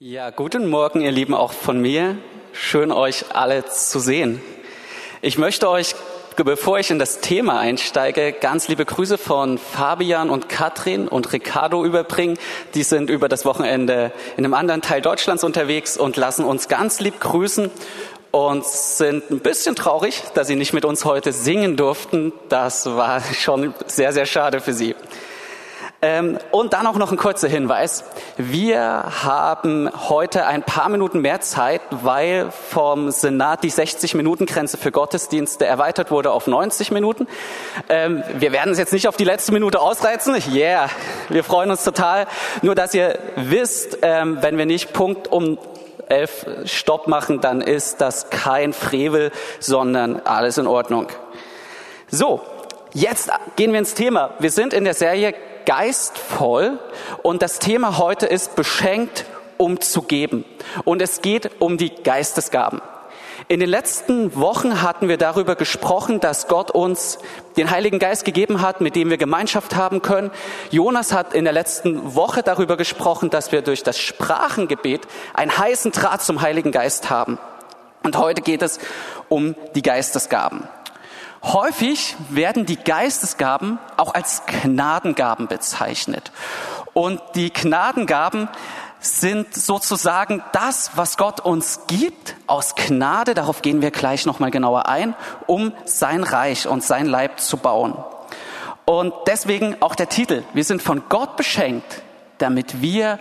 Ja, guten Morgen, ihr Lieben, auch von mir. Schön, euch alle zu sehen. Ich möchte euch, bevor ich in das Thema einsteige, ganz liebe Grüße von Fabian und Katrin und Ricardo überbringen. Die sind über das Wochenende in einem anderen Teil Deutschlands unterwegs und lassen uns ganz lieb grüßen und sind ein bisschen traurig, dass sie nicht mit uns heute singen durften. Das war schon sehr, sehr schade für sie. Ähm, und dann auch noch ein kurzer Hinweis. Wir haben heute ein paar Minuten mehr Zeit, weil vom Senat die 60-Minuten-Grenze für Gottesdienste erweitert wurde auf 90 Minuten. Ähm, wir werden es jetzt nicht auf die letzte Minute ausreizen. Yeah, wir freuen uns total. Nur, dass ihr wisst, ähm, wenn wir nicht Punkt um elf Stopp machen, dann ist das kein Frevel, sondern alles in Ordnung. So, jetzt gehen wir ins Thema. Wir sind in der Serie geistvoll und das Thema heute ist beschenkt, um zu geben. Und es geht um die Geistesgaben. In den letzten Wochen hatten wir darüber gesprochen, dass Gott uns den Heiligen Geist gegeben hat, mit dem wir Gemeinschaft haben können. Jonas hat in der letzten Woche darüber gesprochen, dass wir durch das Sprachengebet einen heißen Draht zum Heiligen Geist haben. Und heute geht es um die Geistesgaben. Häufig werden die Geistesgaben auch als Gnadengaben bezeichnet. Und die Gnadengaben sind sozusagen das, was Gott uns gibt aus Gnade, darauf gehen wir gleich nochmal genauer ein, um sein Reich und sein Leib zu bauen. Und deswegen auch der Titel, wir sind von Gott beschenkt, damit wir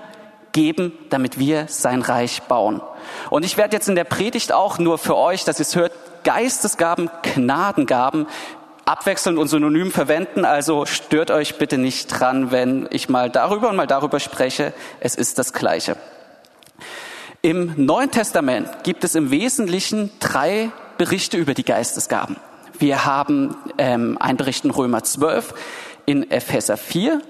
geben, damit wir sein Reich bauen. Und ich werde jetzt in der Predigt auch nur für euch, dass ihr es hört, Geistesgaben, Gnadengaben abwechselnd und synonym verwenden. Also stört euch bitte nicht dran, wenn ich mal darüber und mal darüber spreche. Es ist das Gleiche. Im Neuen Testament gibt es im Wesentlichen drei Berichte über die Geistesgaben. Wir haben ähm, einen Bericht in Römer 12, in Epheser 4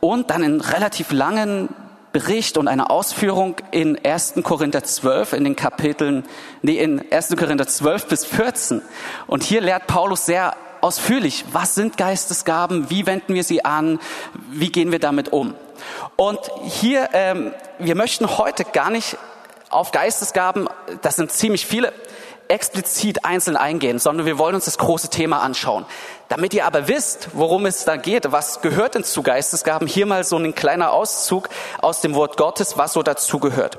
und dann einen relativ langen Bericht und eine Ausführung in 1. Korinther 12 in den Kapiteln, nee, in 1. Korinther 12 bis 14. Und hier lehrt Paulus sehr ausführlich, was sind Geistesgaben, wie wenden wir sie an, wie gehen wir damit um. Und hier, ähm, wir möchten heute gar nicht auf Geistesgaben, das sind ziemlich viele, explizit einzeln eingehen, sondern wir wollen uns das große Thema anschauen. Damit ihr aber wisst, worum es da geht, was gehört denn zu Geistesgaben, hier mal so ein kleiner Auszug aus dem Wort Gottes, was so dazu gehört.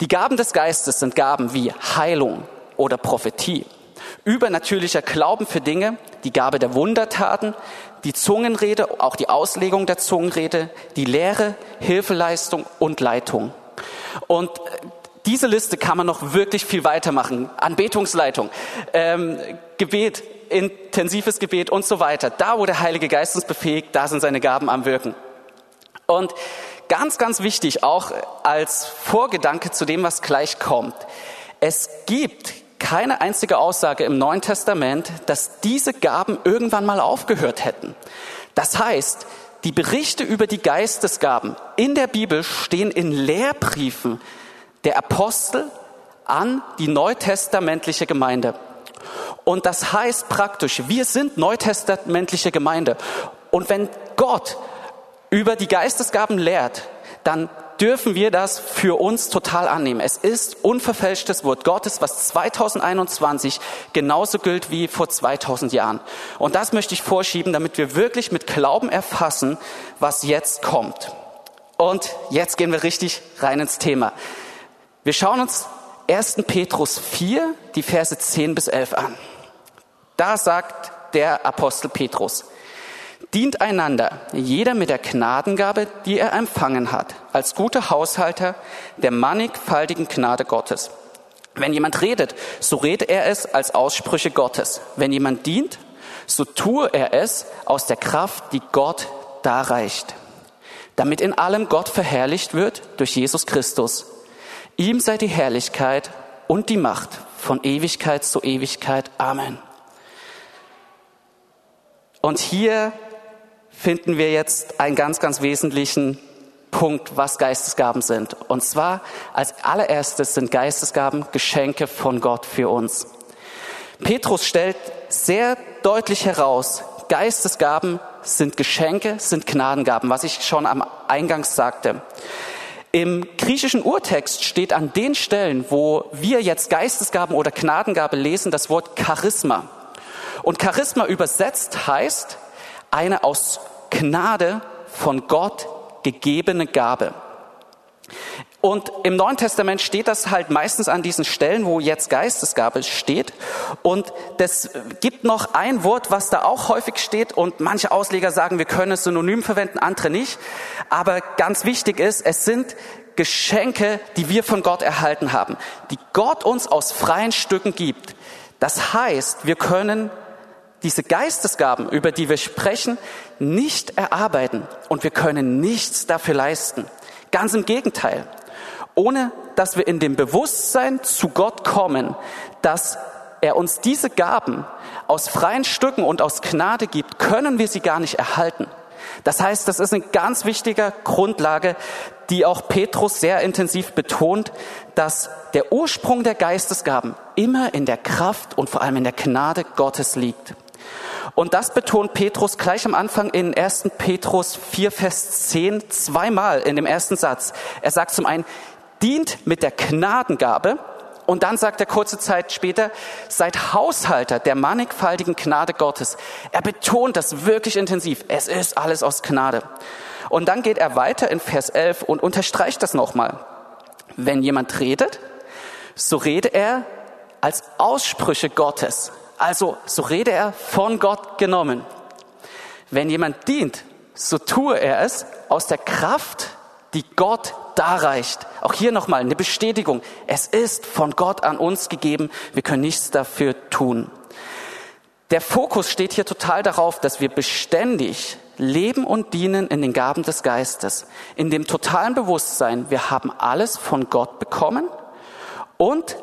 Die Gaben des Geistes sind Gaben wie Heilung oder Prophetie, übernatürlicher Glauben für Dinge, die Gabe der Wundertaten, die Zungenrede, auch die Auslegung der Zungenrede, die Lehre, Hilfeleistung und Leitung. Und diese Liste kann man noch wirklich viel weitermachen. Anbetungsleitung, ähm, Gebet, intensives Gebet und so weiter. Da, wo der Heilige Geist uns befähigt, da sind seine Gaben am Wirken. Und ganz, ganz wichtig, auch als Vorgedanke zu dem, was gleich kommt. Es gibt keine einzige Aussage im Neuen Testament, dass diese Gaben irgendwann mal aufgehört hätten. Das heißt, die Berichte über die Geistesgaben in der Bibel stehen in Lehrbriefen der Apostel an die neutestamentliche Gemeinde. Und das heißt praktisch, wir sind neutestamentliche Gemeinde. Und wenn Gott über die Geistesgaben lehrt, dann dürfen wir das für uns total annehmen. Es ist unverfälschtes Wort Gottes, was 2021 genauso gilt wie vor 2000 Jahren. Und das möchte ich vorschieben, damit wir wirklich mit Glauben erfassen, was jetzt kommt. Und jetzt gehen wir richtig rein ins Thema. Wir schauen uns 1. Petrus 4, die Verse 10 bis 11 an. Da sagt der Apostel Petrus, dient einander, jeder mit der Gnadengabe, die er empfangen hat, als guter Haushalter der mannigfaltigen Gnade Gottes. Wenn jemand redet, so redet er es als Aussprüche Gottes. Wenn jemand dient, so tue er es aus der Kraft, die Gott darreicht, damit in allem Gott verherrlicht wird durch Jesus Christus Ihm sei die Herrlichkeit und die Macht von Ewigkeit zu Ewigkeit. Amen. Und hier finden wir jetzt einen ganz, ganz wesentlichen Punkt, was Geistesgaben sind. Und zwar als allererstes sind Geistesgaben Geschenke von Gott für uns. Petrus stellt sehr deutlich heraus, Geistesgaben sind Geschenke, sind Gnadengaben, was ich schon am Eingangs sagte. Im griechischen Urtext steht an den Stellen, wo wir jetzt Geistesgaben oder Gnadengabe lesen, das Wort Charisma. Und Charisma übersetzt heißt eine aus Gnade von Gott gegebene Gabe. Und im Neuen Testament steht das halt meistens an diesen Stellen, wo jetzt Geistesgabe steht. Und das gibt noch ein Wort, was da auch häufig steht. Und manche Ausleger sagen, wir können es synonym verwenden, andere nicht. Aber ganz wichtig ist, es sind Geschenke, die wir von Gott erhalten haben, die Gott uns aus freien Stücken gibt. Das heißt, wir können diese Geistesgaben, über die wir sprechen, nicht erarbeiten und wir können nichts dafür leisten. Ganz im Gegenteil ohne dass wir in dem Bewusstsein zu Gott kommen, dass er uns diese Gaben aus freien Stücken und aus Gnade gibt, können wir sie gar nicht erhalten. Das heißt, das ist eine ganz wichtige Grundlage, die auch Petrus sehr intensiv betont, dass der Ursprung der Geistesgaben immer in der Kraft und vor allem in der Gnade Gottes liegt. Und das betont Petrus gleich am Anfang in 1. Petrus 4, Vers 10 zweimal in dem ersten Satz. Er sagt zum einen, dient mit der Gnadengabe. Und dann sagt er kurze Zeit später, seid Haushalter der mannigfaltigen Gnade Gottes. Er betont das wirklich intensiv. Es ist alles aus Gnade. Und dann geht er weiter in Vers 11 und unterstreicht das nochmal. Wenn jemand redet, so rede er als Aussprüche Gottes. Also so rede er von Gott genommen. Wenn jemand dient, so tue er es aus der Kraft, die Gott darreicht. Auch hier nochmal eine Bestätigung. Es ist von Gott an uns gegeben. Wir können nichts dafür tun. Der Fokus steht hier total darauf, dass wir beständig leben und dienen in den Gaben des Geistes. In dem totalen Bewusstsein, wir haben alles von Gott bekommen und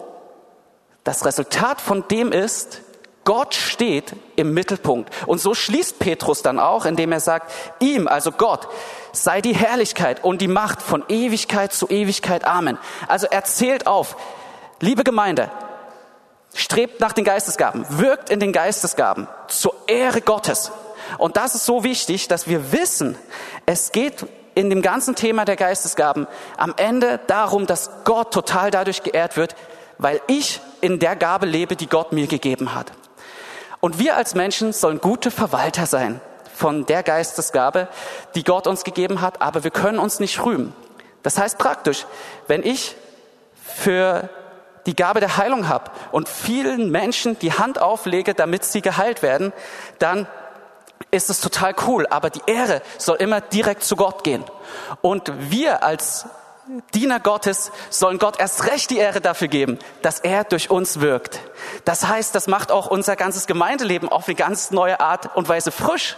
das Resultat von dem ist, Gott steht im Mittelpunkt. Und so schließt Petrus dann auch, indem er sagt, ihm, also Gott, sei die Herrlichkeit und die Macht von Ewigkeit zu Ewigkeit. Amen. Also er zählt auf, liebe Gemeinde, strebt nach den Geistesgaben, wirkt in den Geistesgaben zur Ehre Gottes. Und das ist so wichtig, dass wir wissen, es geht in dem ganzen Thema der Geistesgaben am Ende darum, dass Gott total dadurch geehrt wird, weil ich in der Gabe lebe, die Gott mir gegeben hat. Und wir als Menschen sollen gute Verwalter sein von der Geistesgabe, die Gott uns gegeben hat, aber wir können uns nicht rühmen. Das heißt praktisch, wenn ich für die Gabe der Heilung habe und vielen Menschen die Hand auflege, damit sie geheilt werden, dann ist es total cool. Aber die Ehre soll immer direkt zu Gott gehen. Und wir als Diener Gottes sollen Gott erst recht die Ehre dafür geben, dass er durch uns wirkt. Das heißt, das macht auch unser ganzes Gemeindeleben auf eine ganz neue Art und Weise frisch,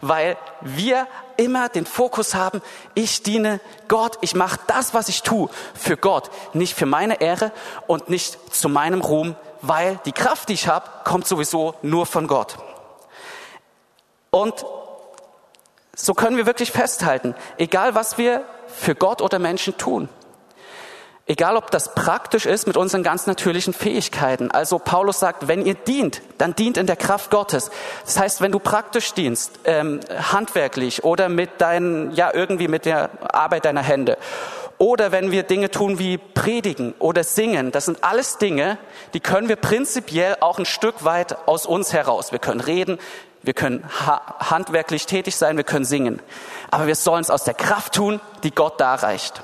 weil wir immer den Fokus haben, ich diene Gott, ich mache das, was ich tue, für Gott, nicht für meine Ehre und nicht zu meinem Ruhm, weil die Kraft, die ich habe, kommt sowieso nur von Gott. Und so können wir wirklich festhalten, egal was wir für Gott oder Menschen tun. Egal, ob das praktisch ist mit unseren ganz natürlichen Fähigkeiten. Also Paulus sagt, wenn ihr dient, dann dient in der Kraft Gottes. Das heißt, wenn du praktisch dienst, ähm, handwerklich oder mit deinen, ja irgendwie mit der Arbeit deiner Hände, oder wenn wir Dinge tun wie predigen oder singen, das sind alles Dinge, die können wir prinzipiell auch ein Stück weit aus uns heraus. Wir können reden, wir können handwerklich tätig sein, wir können singen. Aber wir sollen es aus der Kraft tun, die Gott darreicht.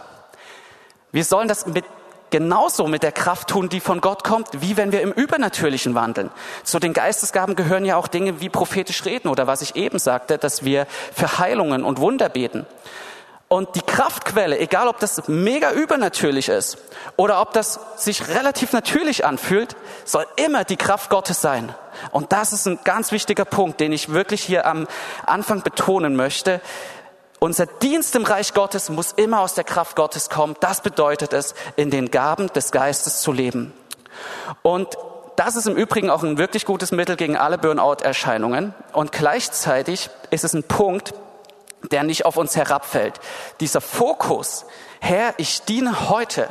Wir sollen das mit, genauso mit der Kraft tun, die von Gott kommt, wie wenn wir im Übernatürlichen wandeln. Zu den Geistesgaben gehören ja auch Dinge wie prophetisch reden oder was ich eben sagte, dass wir für Heilungen und Wunder beten. Und die Kraftquelle, egal ob das mega übernatürlich ist oder ob das sich relativ natürlich anfühlt, soll immer die Kraft Gottes sein. Und das ist ein ganz wichtiger Punkt, den ich wirklich hier am Anfang betonen möchte. Unser Dienst im Reich Gottes muss immer aus der Kraft Gottes kommen. Das bedeutet es, in den Gaben des Geistes zu leben. Und das ist im Übrigen auch ein wirklich gutes Mittel gegen alle Burnout-Erscheinungen. Und gleichzeitig ist es ein Punkt, der nicht auf uns herabfällt. Dieser Fokus, Herr, ich diene heute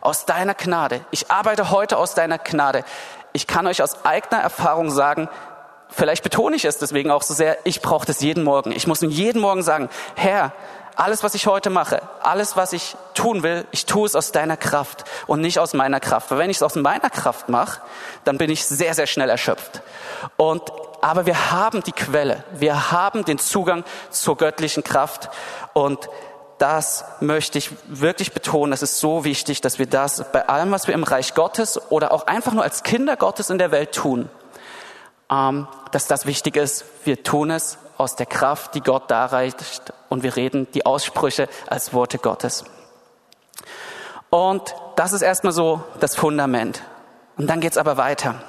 aus deiner Gnade. Ich arbeite heute aus deiner Gnade. Ich kann euch aus eigener Erfahrung sagen, Vielleicht betone ich es deswegen auch so sehr, ich brauche das jeden Morgen. Ich muss ihm jeden Morgen sagen, Herr, alles, was ich heute mache, alles, was ich tun will, ich tue es aus deiner Kraft und nicht aus meiner Kraft. Weil wenn ich es aus meiner Kraft mache, dann bin ich sehr, sehr schnell erschöpft. Und, aber wir haben die Quelle, wir haben den Zugang zur göttlichen Kraft und das möchte ich wirklich betonen. Es ist so wichtig, dass wir das bei allem, was wir im Reich Gottes oder auch einfach nur als Kinder Gottes in der Welt tun, ähm, dass das wichtig ist. Wir tun es aus der Kraft, die Gott darreicht und wir reden die Aussprüche als Worte Gottes. Und das ist erstmal so das Fundament. Und dann geht's aber weiter.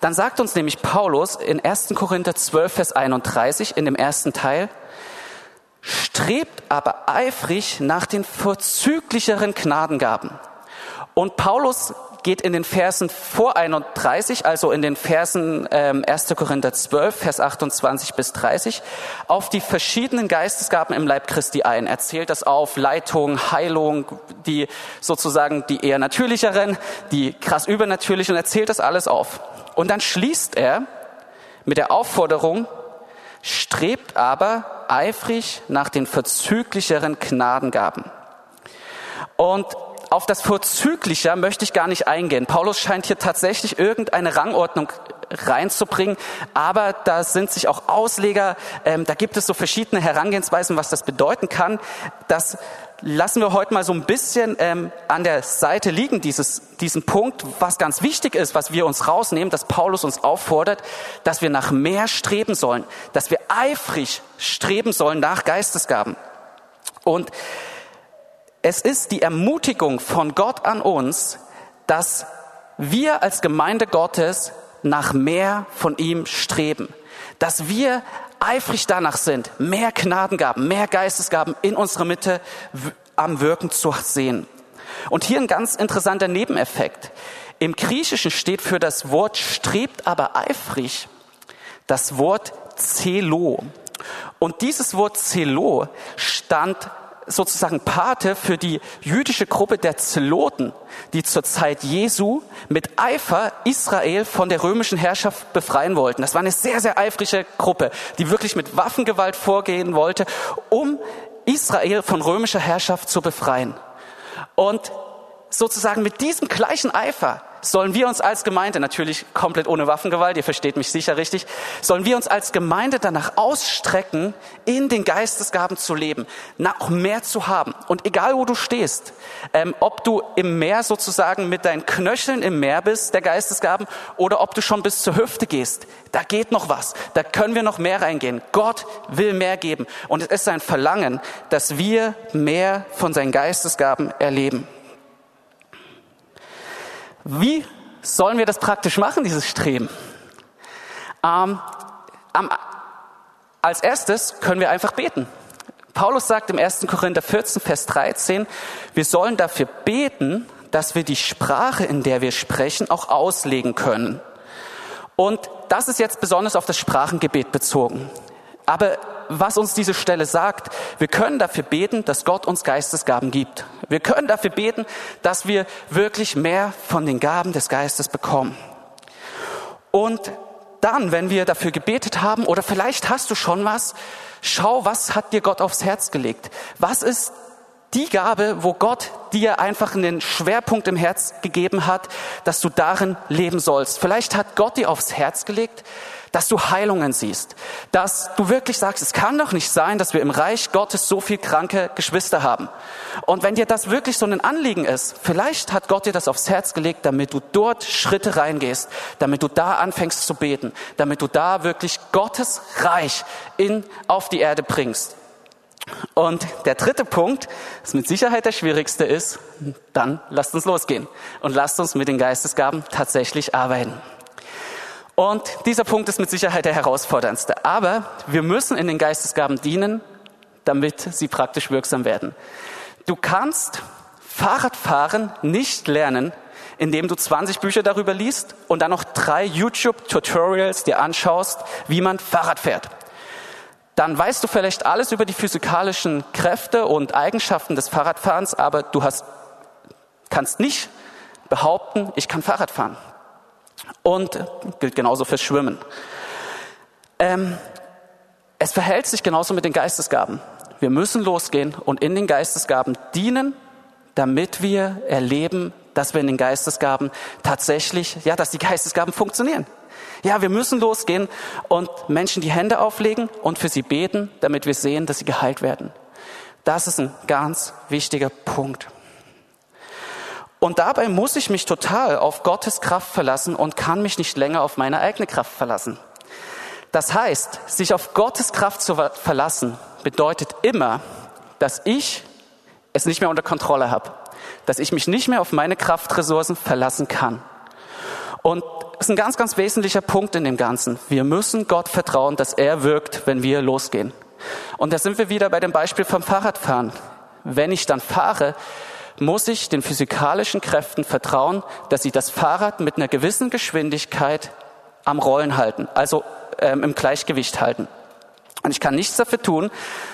Dann sagt uns nämlich Paulus in 1. Korinther 12, Vers 31 in dem ersten Teil, strebt aber eifrig nach den vorzüglicheren Gnadengaben. Und Paulus geht in den Versen vor 31, also in den Versen ähm, 1. Korinther 12, Vers 28 bis 30, auf die verschiedenen Geistesgaben im Leib Christi ein. Er zählt das auf, Leitung, Heilung, die sozusagen die eher natürlicheren, die krass übernatürlichen, er zählt das alles auf. Und dann schließt er mit der Aufforderung, strebt aber eifrig nach den verzüglicheren Gnadengaben. Und auf das Vorzügliche möchte ich gar nicht eingehen. Paulus scheint hier tatsächlich irgendeine Rangordnung reinzubringen, aber da sind sich auch Ausleger, ähm, da gibt es so verschiedene Herangehensweisen, was das bedeuten kann. Das lassen wir heute mal so ein bisschen ähm, an der Seite liegen, dieses, diesen Punkt, was ganz wichtig ist, was wir uns rausnehmen, dass Paulus uns auffordert, dass wir nach mehr streben sollen, dass wir eifrig streben sollen nach Geistesgaben. Und es ist die Ermutigung von Gott an uns, dass wir als Gemeinde Gottes nach mehr von ihm streben. Dass wir eifrig danach sind, mehr Gnadengaben, mehr Geistesgaben in unserer Mitte am Wirken zu sehen. Und hier ein ganz interessanter Nebeneffekt. Im Griechischen steht für das Wort strebt aber eifrig das Wort Zelo. Und dieses Wort Zelo stand sozusagen Pate für die jüdische Gruppe der Zeloten, die zur Zeit Jesu mit Eifer Israel von der römischen Herrschaft befreien wollten. Das war eine sehr, sehr eifrige Gruppe, die wirklich mit Waffengewalt vorgehen wollte, um Israel von römischer Herrschaft zu befreien. Und sozusagen mit diesem gleichen Eifer sollen wir uns als Gemeinde, natürlich komplett ohne Waffengewalt, ihr versteht mich sicher richtig, sollen wir uns als Gemeinde danach ausstrecken, in den Geistesgaben zu leben, noch mehr zu haben. Und egal wo du stehst, ähm, ob du im Meer sozusagen mit deinen Knöcheln im Meer bist, der Geistesgaben, oder ob du schon bis zur Hüfte gehst, da geht noch was, da können wir noch mehr reingehen. Gott will mehr geben. Und es ist sein Verlangen, dass wir mehr von seinen Geistesgaben erleben. Wie sollen wir das praktisch machen, dieses Streben? Ähm, am, als erstes können wir einfach beten. Paulus sagt im 1. Korinther 14, Vers 13, wir sollen dafür beten, dass wir die Sprache, in der wir sprechen, auch auslegen können. Und das ist jetzt besonders auf das Sprachengebet bezogen. Aber was uns diese Stelle sagt. Wir können dafür beten, dass Gott uns Geistesgaben gibt. Wir können dafür beten, dass wir wirklich mehr von den Gaben des Geistes bekommen. Und dann, wenn wir dafür gebetet haben, oder vielleicht hast du schon was, schau, was hat dir Gott aufs Herz gelegt? Was ist die Gabe, wo Gott dir einfach einen Schwerpunkt im Herz gegeben hat, dass du darin leben sollst. Vielleicht hat Gott dir aufs Herz gelegt, dass du Heilungen siehst, dass du wirklich sagst, es kann doch nicht sein, dass wir im Reich Gottes so viel kranke Geschwister haben. Und wenn dir das wirklich so ein Anliegen ist, vielleicht hat Gott dir das aufs Herz gelegt, damit du dort Schritte reingehst, damit du da anfängst zu beten, damit du da wirklich Gottes Reich in, auf die Erde bringst. Und der dritte Punkt, das mit Sicherheit der schwierigste ist, dann lasst uns losgehen und lasst uns mit den Geistesgaben tatsächlich arbeiten. Und dieser Punkt ist mit Sicherheit der herausforderndste. Aber wir müssen in den Geistesgaben dienen, damit sie praktisch wirksam werden. Du kannst Fahrradfahren nicht lernen, indem du 20 Bücher darüber liest und dann noch drei YouTube-Tutorials dir anschaust, wie man Fahrrad fährt. Dann weißt du vielleicht alles über die physikalischen Kräfte und Eigenschaften des Fahrradfahrens, aber du hast, kannst nicht behaupten, ich kann Fahrrad fahren. Und gilt genauso fürs Schwimmen. Ähm, es verhält sich genauso mit den Geistesgaben. wir müssen losgehen und in den Geistesgaben dienen, damit wir erleben, dass wir in den Geistesgaben tatsächlich, ja, dass die Geistesgaben funktionieren. Ja, wir müssen losgehen und Menschen die Hände auflegen und für sie beten, damit wir sehen, dass sie geheilt werden. Das ist ein ganz wichtiger Punkt. Und dabei muss ich mich total auf Gottes Kraft verlassen und kann mich nicht länger auf meine eigene Kraft verlassen. Das heißt, sich auf Gottes Kraft zu verlassen, bedeutet immer, dass ich es nicht mehr unter Kontrolle habe, dass ich mich nicht mehr auf meine Kraftressourcen verlassen kann. Und das ist ein ganz, ganz wesentlicher Punkt in dem Ganzen. Wir müssen Gott vertrauen, dass er wirkt, wenn wir losgehen. Und da sind wir wieder bei dem Beispiel vom Fahrradfahren. Wenn ich dann fahre, muss ich den physikalischen Kräften vertrauen, dass sie das Fahrrad mit einer gewissen Geschwindigkeit am Rollen halten, also ähm, im Gleichgewicht halten. Und ich kann nichts dafür tun,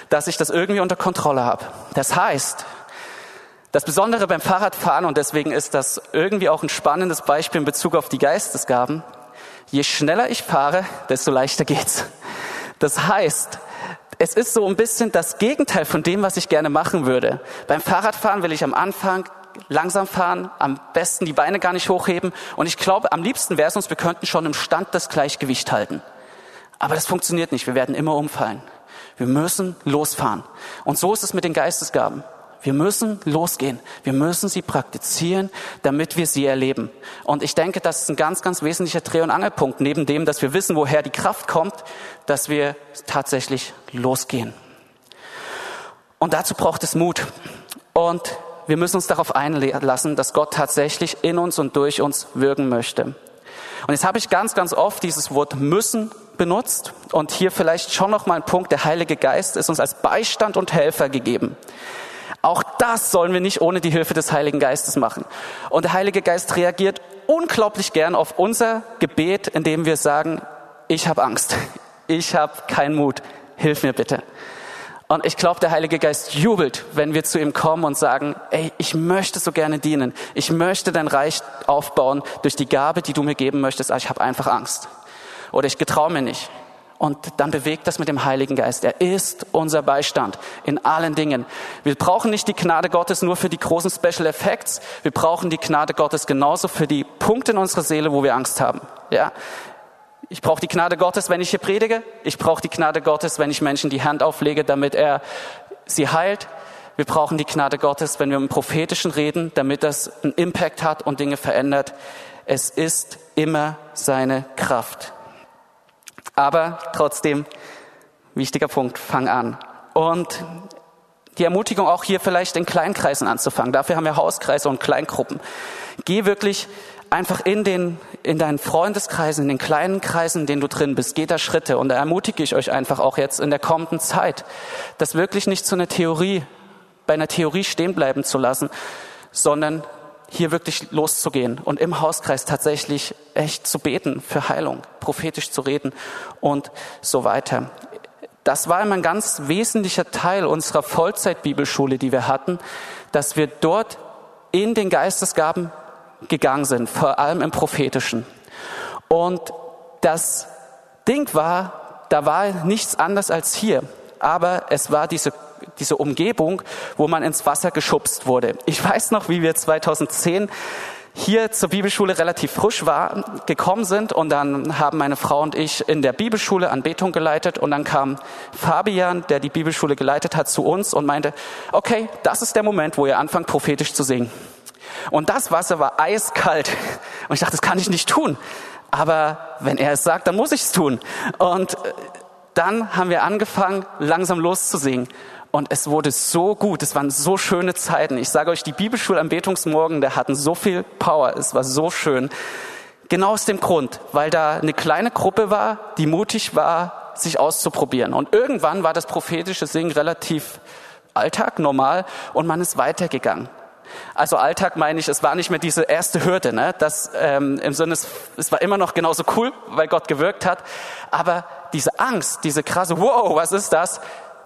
dass ich das irgendwie unter Kontrolle habe. Das heißt, das Besondere beim Fahrradfahren, und deswegen ist das irgendwie auch ein spannendes Beispiel in Bezug auf die Geistesgaben, je schneller ich fahre, desto leichter geht's. Das heißt, es ist so ein bisschen das Gegenteil von dem, was ich gerne machen würde. Beim Fahrradfahren will ich am Anfang langsam fahren, am besten die Beine gar nicht hochheben. Und ich glaube, am liebsten wäre es uns, wir könnten schon im Stand das Gleichgewicht halten. Aber das funktioniert nicht. Wir werden immer umfallen. Wir müssen losfahren. Und so ist es mit den Geistesgaben. Wir müssen losgehen. Wir müssen sie praktizieren, damit wir sie erleben. Und ich denke, das ist ein ganz, ganz wesentlicher Dreh- und Angelpunkt, neben dem, dass wir wissen, woher die Kraft kommt, dass wir tatsächlich losgehen. Und dazu braucht es Mut. Und wir müssen uns darauf einlassen, dass Gott tatsächlich in uns und durch uns wirken möchte. Und jetzt habe ich ganz, ganz oft dieses Wort müssen benutzt und hier vielleicht schon noch mal ein Punkt, der Heilige Geist ist uns als Beistand und Helfer gegeben. Auch das sollen wir nicht ohne die Hilfe des Heiligen Geistes machen. Und der Heilige Geist reagiert unglaublich gern auf unser Gebet, indem wir sagen, ich habe Angst, ich habe keinen Mut, hilf mir bitte. Und ich glaube, der Heilige Geist jubelt, wenn wir zu ihm kommen und sagen, ey, ich möchte so gerne dienen. Ich möchte dein Reich aufbauen durch die Gabe, die du mir geben möchtest, aber ich habe einfach Angst. Oder ich getraue mir nicht und dann bewegt das mit dem Heiligen Geist. Er ist unser Beistand in allen Dingen. Wir brauchen nicht die Gnade Gottes nur für die großen Special Effects. Wir brauchen die Gnade Gottes genauso für die Punkte in unserer Seele, wo wir Angst haben. Ja. Ich brauche die Gnade Gottes, wenn ich hier predige. Ich brauche die Gnade Gottes, wenn ich Menschen die Hand auflege, damit er sie heilt. Wir brauchen die Gnade Gottes, wenn wir im Prophetischen reden, damit das einen Impact hat und Dinge verändert. Es ist immer seine Kraft. Aber trotzdem, wichtiger Punkt, fang an. Und die Ermutigung auch hier vielleicht in Kleinkreisen anzufangen. Dafür haben wir Hauskreise und Kleingruppen. Geh wirklich einfach in den, in deinen Freundeskreisen, in den kleinen Kreisen, in denen du drin bist. Geh da Schritte. Und da ermutige ich euch einfach auch jetzt in der kommenden Zeit, das wirklich nicht zu einer Theorie, bei einer Theorie stehen bleiben zu lassen, sondern hier wirklich loszugehen und im Hauskreis tatsächlich echt zu beten für Heilung, prophetisch zu reden und so weiter. Das war immer ein ganz wesentlicher Teil unserer Vollzeitbibelschule, die wir hatten, dass wir dort in den Geistesgaben gegangen sind, vor allem im prophetischen. Und das Ding war, da war nichts anders als hier, aber es war diese diese Umgebung, wo man ins Wasser geschubst wurde. Ich weiß noch, wie wir 2010 hier zur Bibelschule relativ frisch war, gekommen sind und dann haben meine Frau und ich in der Bibelschule Anbetung geleitet und dann kam Fabian, der die Bibelschule geleitet hat, zu uns und meinte, okay, das ist der Moment, wo ihr anfangt prophetisch zu singen. Und das Wasser war eiskalt und ich dachte, das kann ich nicht tun. Aber wenn er es sagt, dann muss ich es tun. Und dann haben wir angefangen, langsam loszusingen. Und es wurde so gut, es waren so schöne Zeiten. Ich sage euch, die Bibelschule am Betungsmorgen, der hatten so viel Power, es war so schön. Genau aus dem Grund, weil da eine kleine Gruppe war, die mutig war, sich auszuprobieren. Und irgendwann war das prophetische Singen relativ Alltag, normal, und man ist weitergegangen. Also Alltag meine ich, es war nicht mehr diese erste Hürde, ne? Das ähm, im Sinne, es war immer noch genauso cool, weil Gott gewirkt hat, aber diese Angst, diese krasse, wow, was ist das?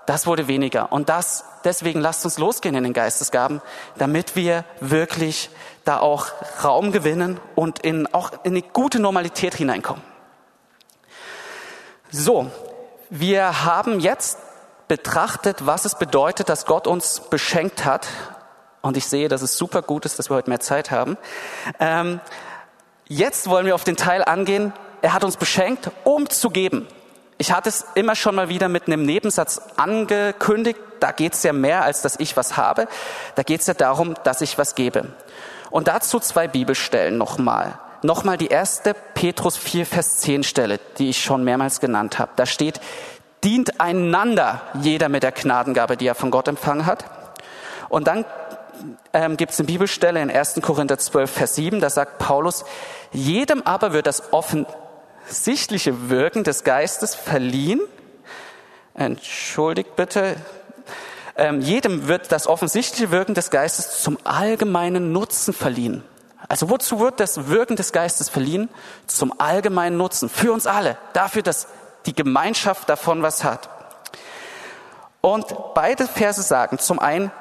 Das wurde weniger. Und das, deswegen lasst uns losgehen in den Geistesgaben, damit wir wirklich da auch Raum gewinnen und in, auch in eine gute Normalität hineinkommen. So, wir haben jetzt betrachtet, was es bedeutet, dass Gott uns beschenkt hat. Und ich sehe, dass es super gut ist, dass wir heute mehr Zeit haben. Ähm, jetzt wollen wir auf den Teil angehen. Er hat uns beschenkt, um zu geben. Ich hatte es immer schon mal wieder mit einem Nebensatz angekündigt. Da geht es ja mehr, als dass ich was habe. Da geht es ja darum, dass ich was gebe. Und dazu zwei Bibelstellen nochmal. Nochmal die erste Petrus 4, Vers 10 Stelle, die ich schon mehrmals genannt habe. Da steht, dient einander jeder mit der Gnadengabe, die er von Gott empfangen hat. Und dann ähm, gibt es eine Bibelstelle in 1. Korinther 12, Vers 7, da sagt Paulus, jedem aber wird das offensichtliche Wirken des Geistes verliehen. Entschuldigt bitte. Ähm, jedem wird das offensichtliche Wirken des Geistes zum allgemeinen Nutzen verliehen. Also wozu wird das Wirken des Geistes verliehen? Zum allgemeinen Nutzen. Für uns alle. Dafür, dass die Gemeinschaft davon was hat. Und beide Verse sagen zum einen,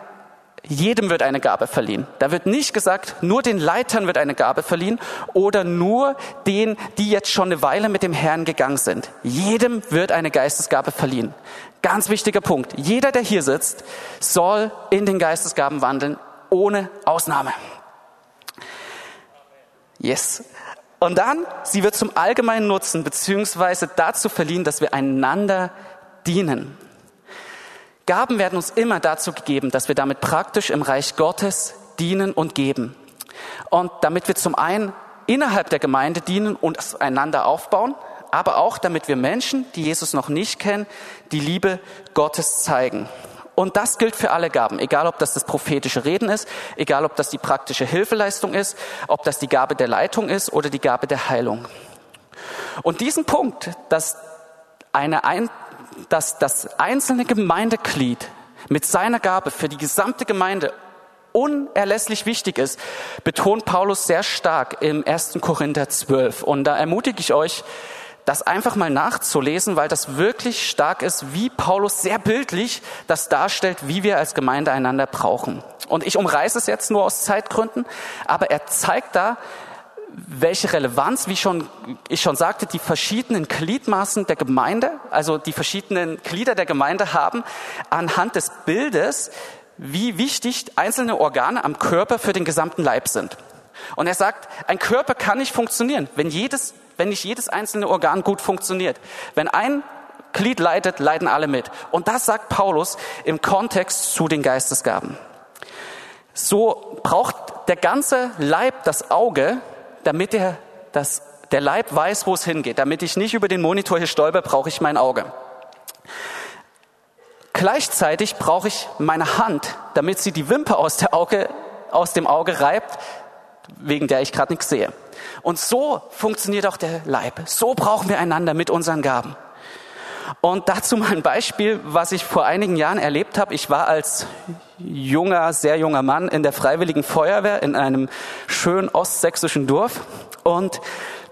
jedem wird eine Gabe verliehen. Da wird nicht gesagt, nur den Leitern wird eine Gabe verliehen oder nur denen, die jetzt schon eine Weile mit dem Herrn gegangen sind. Jedem wird eine Geistesgabe verliehen. Ganz wichtiger Punkt. Jeder, der hier sitzt, soll in den Geistesgaben wandeln, ohne Ausnahme. Yes. Und dann, sie wird zum allgemeinen Nutzen beziehungsweise dazu verliehen, dass wir einander dienen. Gaben werden uns immer dazu gegeben, dass wir damit praktisch im Reich Gottes dienen und geben. Und damit wir zum einen innerhalb der Gemeinde dienen und einander aufbauen, aber auch damit wir Menschen, die Jesus noch nicht kennen, die Liebe Gottes zeigen. Und das gilt für alle Gaben, egal ob das das prophetische Reden ist, egal ob das die praktische Hilfeleistung ist, ob das die Gabe der Leitung ist oder die Gabe der Heilung. Und diesen Punkt, dass, eine ein, dass das einzelne Gemeindeglied mit seiner Gabe für die gesamte Gemeinde unerlässlich wichtig ist, betont Paulus sehr stark im 1. Korinther 12. Und da ermutige ich euch, das einfach mal nachzulesen, weil das wirklich stark ist, wie Paulus sehr bildlich das darstellt, wie wir als Gemeinde einander brauchen. Und ich umreiße es jetzt nur aus Zeitgründen, aber er zeigt da, welche Relevanz, wie schon, ich schon sagte, die verschiedenen Gliedmaßen der Gemeinde, also die verschiedenen Glieder der Gemeinde haben, anhand des Bildes, wie wichtig einzelne Organe am Körper für den gesamten Leib sind. Und er sagt, ein Körper kann nicht funktionieren, wenn jedes wenn nicht jedes einzelne Organ gut funktioniert. Wenn ein Glied leidet, leiden alle mit. Und das sagt Paulus im Kontext zu den Geistesgaben. So braucht der ganze Leib das Auge, damit er das, der Leib weiß, wo es hingeht. Damit ich nicht über den Monitor hier stolper, brauche ich mein Auge. Gleichzeitig brauche ich meine Hand, damit sie die Wimper aus, der Auge, aus dem Auge reibt, wegen der ich gerade nichts sehe. Und so funktioniert auch der Leib. So brauchen wir einander mit unseren Gaben. Und dazu mal ein Beispiel, was ich vor einigen Jahren erlebt habe. Ich war als junger, sehr junger Mann in der Freiwilligen Feuerwehr in einem schönen ostsächsischen Dorf. Und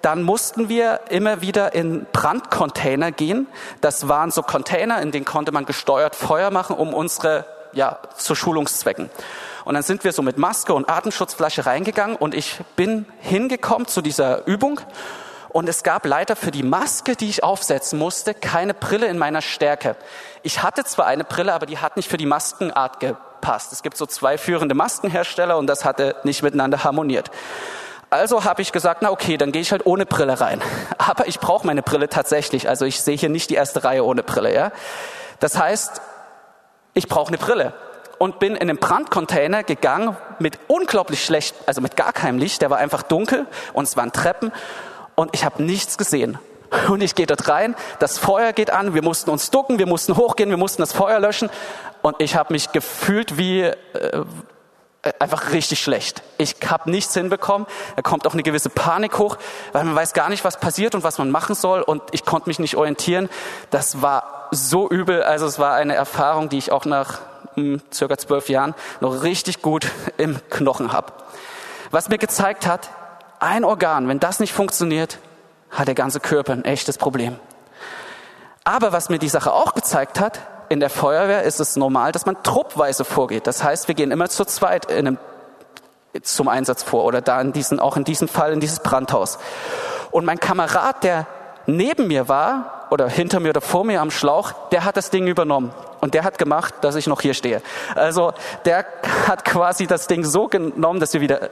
dann mussten wir immer wieder in Brandcontainer gehen. Das waren so Container, in denen konnte man gesteuert Feuer machen, um unsere, ja, zu Schulungszwecken. Und dann sind wir so mit Maske und Atemschutzflasche reingegangen und ich bin hingekommen zu dieser Übung und es gab leider für die Maske, die ich aufsetzen musste, keine Brille in meiner Stärke. Ich hatte zwar eine Brille, aber die hat nicht für die Maskenart gepasst. Es gibt so zwei führende Maskenhersteller und das hatte nicht miteinander harmoniert. Also habe ich gesagt, na okay, dann gehe ich halt ohne Brille rein. Aber ich brauche meine Brille tatsächlich. Also ich sehe hier nicht die erste Reihe ohne Brille. Ja? Das heißt, ich brauche eine Brille und bin in den Brandcontainer gegangen mit unglaublich schlecht, also mit gar keinem Licht. Der war einfach dunkel und es waren Treppen und ich habe nichts gesehen. Und ich gehe dort rein, das Feuer geht an, wir mussten uns ducken, wir mussten hochgehen, wir mussten das Feuer löschen und ich habe mich gefühlt wie äh, einfach richtig schlecht. Ich habe nichts hinbekommen. Da kommt auch eine gewisse Panik hoch, weil man weiß gar nicht, was passiert und was man machen soll und ich konnte mich nicht orientieren. Das war so übel. Also es war eine Erfahrung, die ich auch nach hm, circa zwölf Jahren noch richtig gut im Knochen habe. Was mir gezeigt hat, ein Organ, wenn das nicht funktioniert, hat der ganze Körper ein echtes Problem. Aber was mir die Sache auch gezeigt hat, in der Feuerwehr ist es normal, dass man truppweise vorgeht. Das heißt, wir gehen immer zu zweit in einem, zum Einsatz vor oder da in diesen, auch in diesem Fall in dieses Brandhaus. Und mein Kamerad, der neben mir war, oder hinter mir oder vor mir am Schlauch, der hat das Ding übernommen. Und der hat gemacht, dass ich noch hier stehe. Also der hat quasi das Ding so genommen, dass wir wieder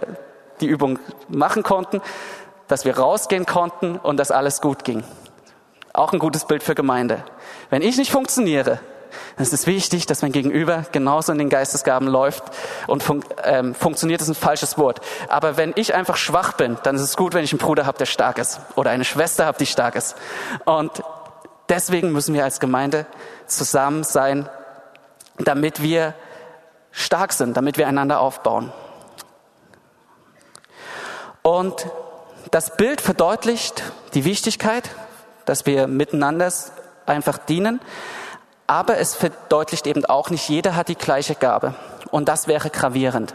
die Übung machen konnten, dass wir rausgehen konnten und dass alles gut ging. Auch ein gutes Bild für Gemeinde. Wenn ich nicht funktioniere, dann ist es wichtig, dass mein Gegenüber genauso in den Geistesgaben läuft und fun ähm, funktioniert ist ein falsches Wort. Aber wenn ich einfach schwach bin, dann ist es gut, wenn ich einen Bruder habe, der stark ist oder eine Schwester habe, die stark ist. Und deswegen müssen wir als Gemeinde zusammen sein, damit wir stark sind, damit wir einander aufbauen. Und das Bild verdeutlicht die Wichtigkeit, dass wir miteinander einfach dienen, aber es verdeutlicht eben auch, nicht jeder hat die gleiche Gabe. Und das wäre gravierend.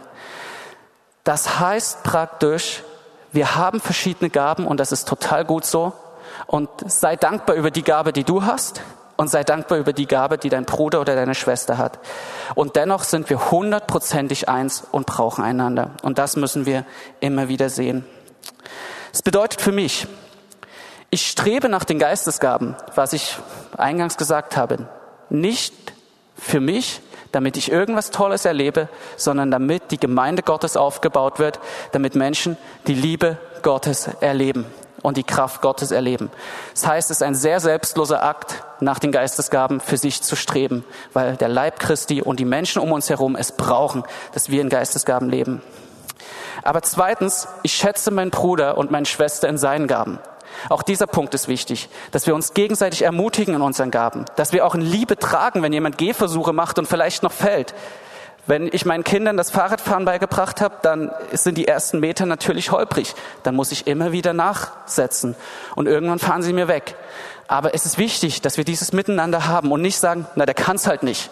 Das heißt praktisch, wir haben verschiedene Gaben und das ist total gut so. Und sei dankbar über die Gabe, die du hast und sei dankbar über die Gabe, die dein Bruder oder deine Schwester hat. Und dennoch sind wir hundertprozentig eins und brauchen einander. Und das müssen wir immer wieder sehen. Es bedeutet für mich, ich strebe nach den Geistesgaben, was ich eingangs gesagt habe, nicht für mich, damit ich irgendwas Tolles erlebe, sondern damit die Gemeinde Gottes aufgebaut wird, damit Menschen die Liebe Gottes erleben und die Kraft Gottes erleben. Das heißt, es ist ein sehr selbstloser Akt, nach den Geistesgaben für sich zu streben, weil der Leib Christi und die Menschen um uns herum es brauchen, dass wir in Geistesgaben leben. Aber zweitens, ich schätze meinen Bruder und meine Schwester in seinen Gaben. Auch dieser Punkt ist wichtig, dass wir uns gegenseitig ermutigen in unseren Gaben, dass wir auch in Liebe tragen, wenn jemand Gehversuche macht und vielleicht noch fällt. Wenn ich meinen Kindern das Fahrradfahren beigebracht habe, dann sind die ersten Meter natürlich holprig. Dann muss ich immer wieder nachsetzen und irgendwann fahren sie mir weg. Aber es ist wichtig, dass wir dieses Miteinander haben und nicht sagen, na, der kann's halt nicht.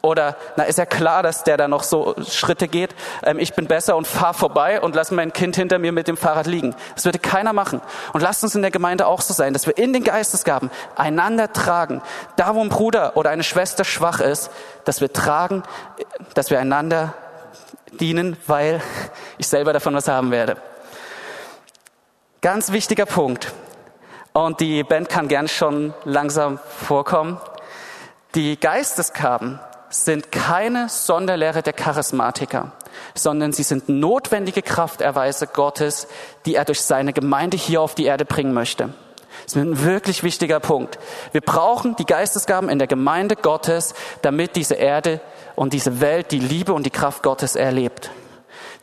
Oder, na, ist ja klar, dass der da noch so Schritte geht. Ähm, ich bin besser und fahr vorbei und lass mein Kind hinter mir mit dem Fahrrad liegen. Das würde keiner machen. Und lasst uns in der Gemeinde auch so sein, dass wir in den Geistesgaben einander tragen. Da, wo ein Bruder oder eine Schwester schwach ist, dass wir tragen, dass wir einander dienen, weil ich selber davon was haben werde. Ganz wichtiger Punkt. Und die Band kann gern schon langsam vorkommen. Die Geistesgaben sind keine Sonderlehre der Charismatiker, sondern sie sind notwendige Krafterweise Gottes, die er durch seine Gemeinde hier auf die Erde bringen möchte. Das ist ein wirklich wichtiger Punkt. Wir brauchen die Geistesgaben in der Gemeinde Gottes, damit diese Erde und diese Welt die Liebe und die Kraft Gottes erlebt.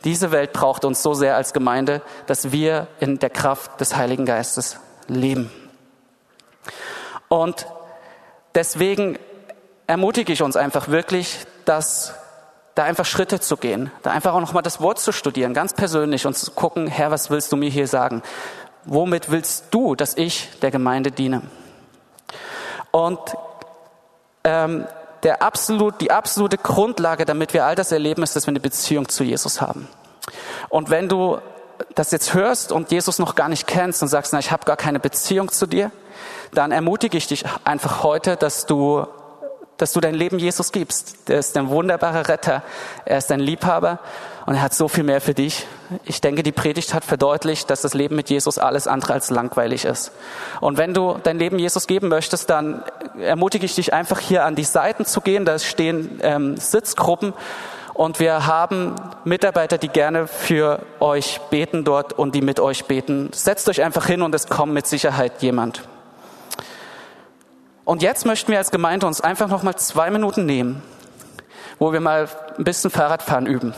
Diese Welt braucht uns so sehr als Gemeinde, dass wir in der Kraft des Heiligen Geistes leben. Und deswegen ermutige ich uns einfach wirklich, dass da einfach Schritte zu gehen, da einfach auch nochmal das Wort zu studieren, ganz persönlich und zu gucken, Herr, was willst du mir hier sagen? Womit willst du, dass ich der Gemeinde diene? Und ähm, der absolut, die absolute Grundlage, damit wir all das erleben, ist, dass wir eine Beziehung zu Jesus haben. Und wenn du das jetzt hörst und Jesus noch gar nicht kennst und sagst, na, ich habe gar keine Beziehung zu dir, dann ermutige ich dich einfach heute, dass du dass du dein Leben Jesus gibst. Der ist ein wunderbarer Retter. Er ist ein Liebhaber und er hat so viel mehr für dich. Ich denke, die Predigt hat verdeutlicht, dass das Leben mit Jesus alles andere als langweilig ist. Und wenn du dein Leben Jesus geben möchtest, dann ermutige ich dich einfach hier an die Seiten zu gehen. Da stehen ähm, Sitzgruppen und wir haben Mitarbeiter, die gerne für euch beten dort und die mit euch beten. Setzt euch einfach hin und es kommt mit Sicherheit jemand. Und jetzt möchten wir als Gemeinde uns einfach noch mal zwei Minuten nehmen, wo wir mal ein bisschen Fahrradfahren üben.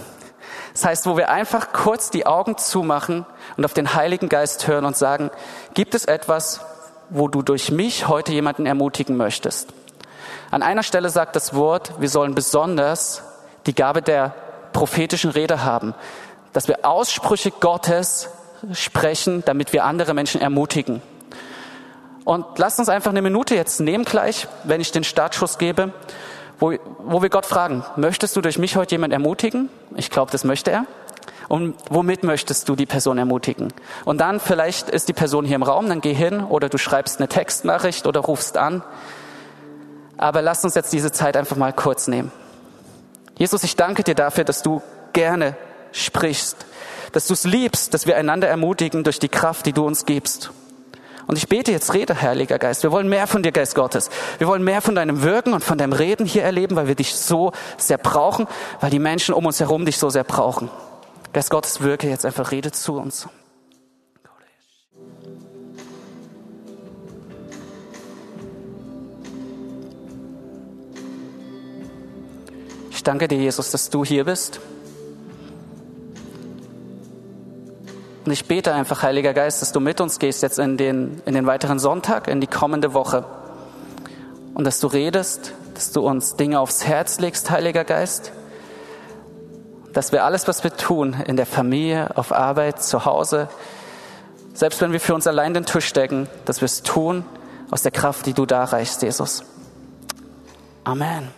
Das heißt, wo wir einfach kurz die Augen zumachen und auf den Heiligen Geist hören und sagen, gibt es etwas, wo du durch mich heute jemanden ermutigen möchtest? An einer Stelle sagt das Wort, wir sollen besonders die Gabe der prophetischen Rede haben, dass wir Aussprüche Gottes sprechen, damit wir andere Menschen ermutigen. Und lasst uns einfach eine Minute jetzt nehmen gleich, wenn ich den Startschuss gebe, wo, wo wir Gott fragen, möchtest du durch mich heute jemand ermutigen? Ich glaube, das möchte er. Und womit möchtest du die Person ermutigen? Und dann vielleicht ist die Person hier im Raum, dann geh hin oder du schreibst eine Textnachricht oder rufst an. Aber lasst uns jetzt diese Zeit einfach mal kurz nehmen. Jesus, ich danke dir dafür, dass du gerne sprichst, dass du es liebst, dass wir einander ermutigen durch die Kraft, die du uns gibst. Und ich bete jetzt, rede, Heiliger Geist. Wir wollen mehr von dir, Geist Gottes. Wir wollen mehr von deinem Wirken und von deinem Reden hier erleben, weil wir dich so sehr brauchen, weil die Menschen um uns herum dich so sehr brauchen. Geist Gottes, wirke jetzt einfach, rede zu uns. Ich danke dir, Jesus, dass du hier bist. Und ich bete einfach, Heiliger Geist, dass du mit uns gehst jetzt in den, in den weiteren Sonntag, in die kommende Woche. Und dass du redest, dass du uns Dinge aufs Herz legst, Heiliger Geist. Dass wir alles, was wir tun, in der Familie, auf Arbeit, zu Hause, selbst wenn wir für uns allein den Tisch decken, dass wir es tun aus der Kraft, die du da reichst, Jesus. Amen.